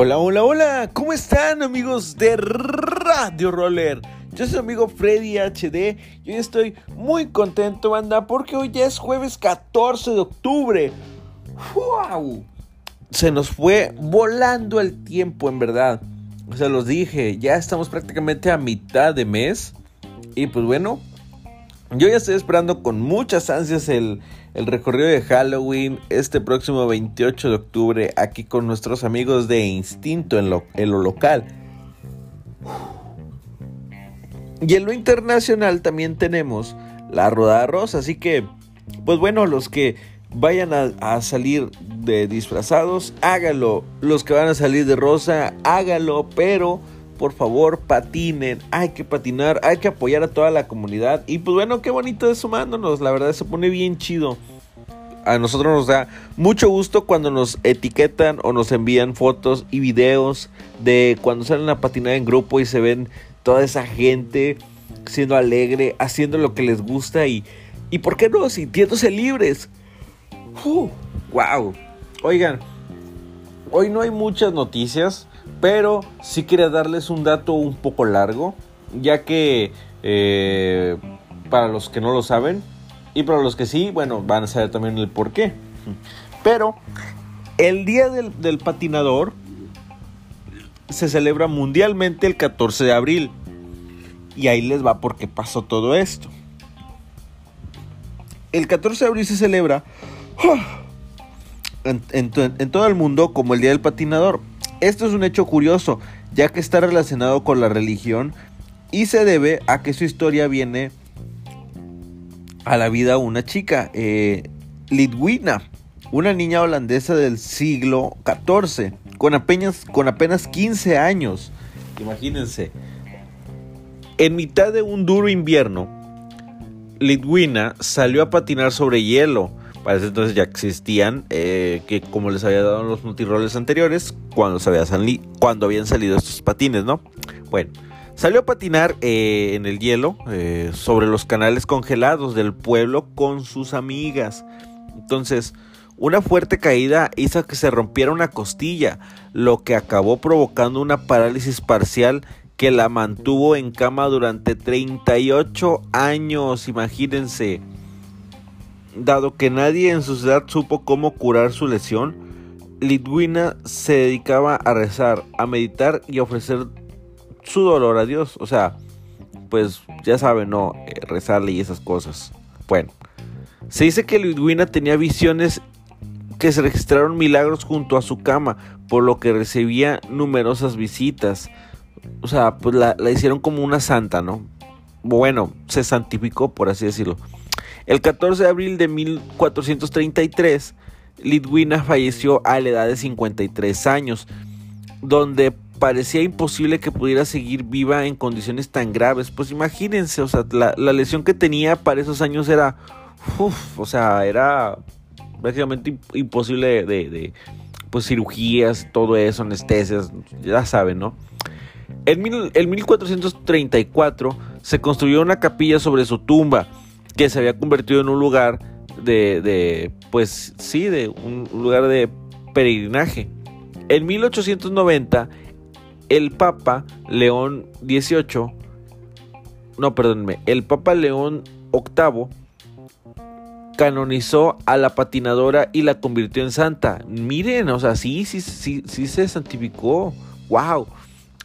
Hola, hola, hola, ¿cómo están amigos de Radio Roller? Yo soy su amigo Freddy HD y hoy estoy muy contento, banda, porque hoy ya es jueves 14 de octubre. ¡Wow! Se nos fue volando el tiempo, en verdad. Se los dije, ya estamos prácticamente a mitad de mes. Y pues bueno, yo ya estoy esperando con muchas ansias el, el recorrido de Halloween este próximo 28 de octubre aquí con nuestros amigos de Instinto en lo, en lo local. Y en lo internacional también tenemos la Rodada Rosa, así que, pues bueno, los que vayan a, a, salir de disfrazados, hágalo. Los que van a salir de rosa, hágalo, pero por favor patinen, hay que patinar, hay que apoyar a toda la comunidad. Y pues bueno, qué bonito es sumándonos, la verdad se pone bien chido. A nosotros nos da mucho gusto cuando nos etiquetan o nos envían fotos y videos de cuando salen a patinar en grupo y se ven toda esa gente siendo alegre, haciendo lo que les gusta y, y ¿por qué no? Sintiéndose libres. Uh, wow. Oigan, hoy no hay muchas noticias. Pero sí quería darles un dato un poco largo, ya que eh, para los que no lo saben, y para los que sí, bueno, van a saber también el por qué. Pero el Día del, Patinador se celebra mundialmente el 14 de abril. Y ahí les va porque pasó todo esto. El 14 de abril se celebra en todo el mundo como el Día del Patinador. Esto es un hecho curioso, ya que está relacionado con la religión y se debe a que su historia viene a la vida una chica, eh, Lidwina, una niña holandesa del siglo XIV, con apenas, con apenas 15 años. Imagínense. En mitad de un duro invierno, Lidwina salió a patinar sobre hielo para entonces ya existían, eh, que como les había dado en los multiroles anteriores, cuando, cuando habían salido estos patines, ¿no? Bueno, salió a patinar eh, en el hielo eh, sobre los canales congelados del pueblo con sus amigas. Entonces, una fuerte caída hizo que se rompiera una costilla, lo que acabó provocando una parálisis parcial que la mantuvo en cama durante 38 años, imagínense. Dado que nadie en su ciudad supo cómo curar su lesión, Lidwina se dedicaba a rezar, a meditar y a ofrecer su dolor a Dios. O sea, pues ya saben, ¿no? Eh, rezarle y esas cosas. Bueno, se dice que Lidwina tenía visiones que se registraron milagros junto a su cama, por lo que recibía numerosas visitas. O sea, pues la, la hicieron como una santa, ¿no? Bueno, se santificó, por así decirlo. El 14 de abril de 1433, Lidwina falleció a la edad de 53 años, donde parecía imposible que pudiera seguir viva en condiciones tan graves. Pues imagínense, o sea, la, la lesión que tenía para esos años era, uf, o sea, era prácticamente imposible de, de, pues cirugías, todo eso, anestesias, ya saben, ¿no? En, mil, en 1434 se construyó una capilla sobre su tumba que se había convertido en un lugar de, de pues sí, de un lugar de peregrinaje. En 1890, el Papa León XVIII, no, perdónenme, el Papa León VIII canonizó a la patinadora y la convirtió en santa. Miren, o sea, sí, sí, sí, sí se santificó. ¡Wow!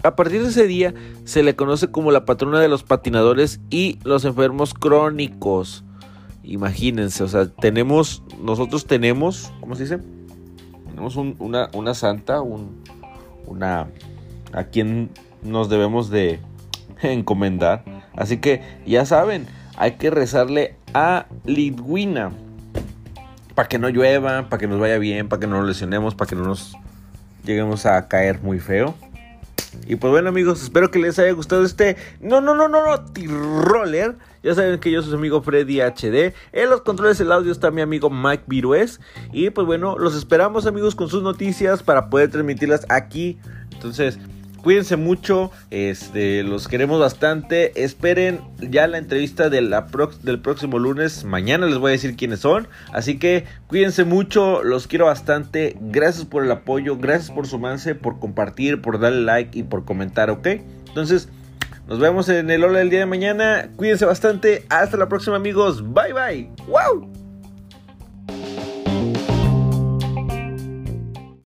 A partir de ese día se le conoce como la patrona de los patinadores y los enfermos crónicos. Imagínense, o sea, tenemos, nosotros tenemos, ¿cómo se dice? Tenemos un, una, una, santa, un, una, a quien nos debemos de encomendar. Así que ya saben, hay que rezarle a Lidwina para que no llueva, para que nos vaya bien, para que no nos lesionemos, para que no nos lleguemos a caer muy feo. Y pues bueno amigos, espero que les haya gustado este... No, no, no, no, no, T-Roller. Ya saben que yo soy su amigo Freddy HD. En los controles del audio está mi amigo Mike Virués. Y pues bueno, los esperamos amigos con sus noticias para poder transmitirlas aquí. Entonces, Cuídense mucho, este, los queremos bastante. Esperen ya la entrevista del próximo lunes. Mañana les voy a decir quiénes son. Así que cuídense mucho, los quiero bastante. Gracias por el apoyo, gracias por sumarse, por compartir, por darle like y por comentar, ¿ok? Entonces, nos vemos en el Hola del día de mañana. Cuídense bastante. Hasta la próxima, amigos. Bye bye. ¡Wow!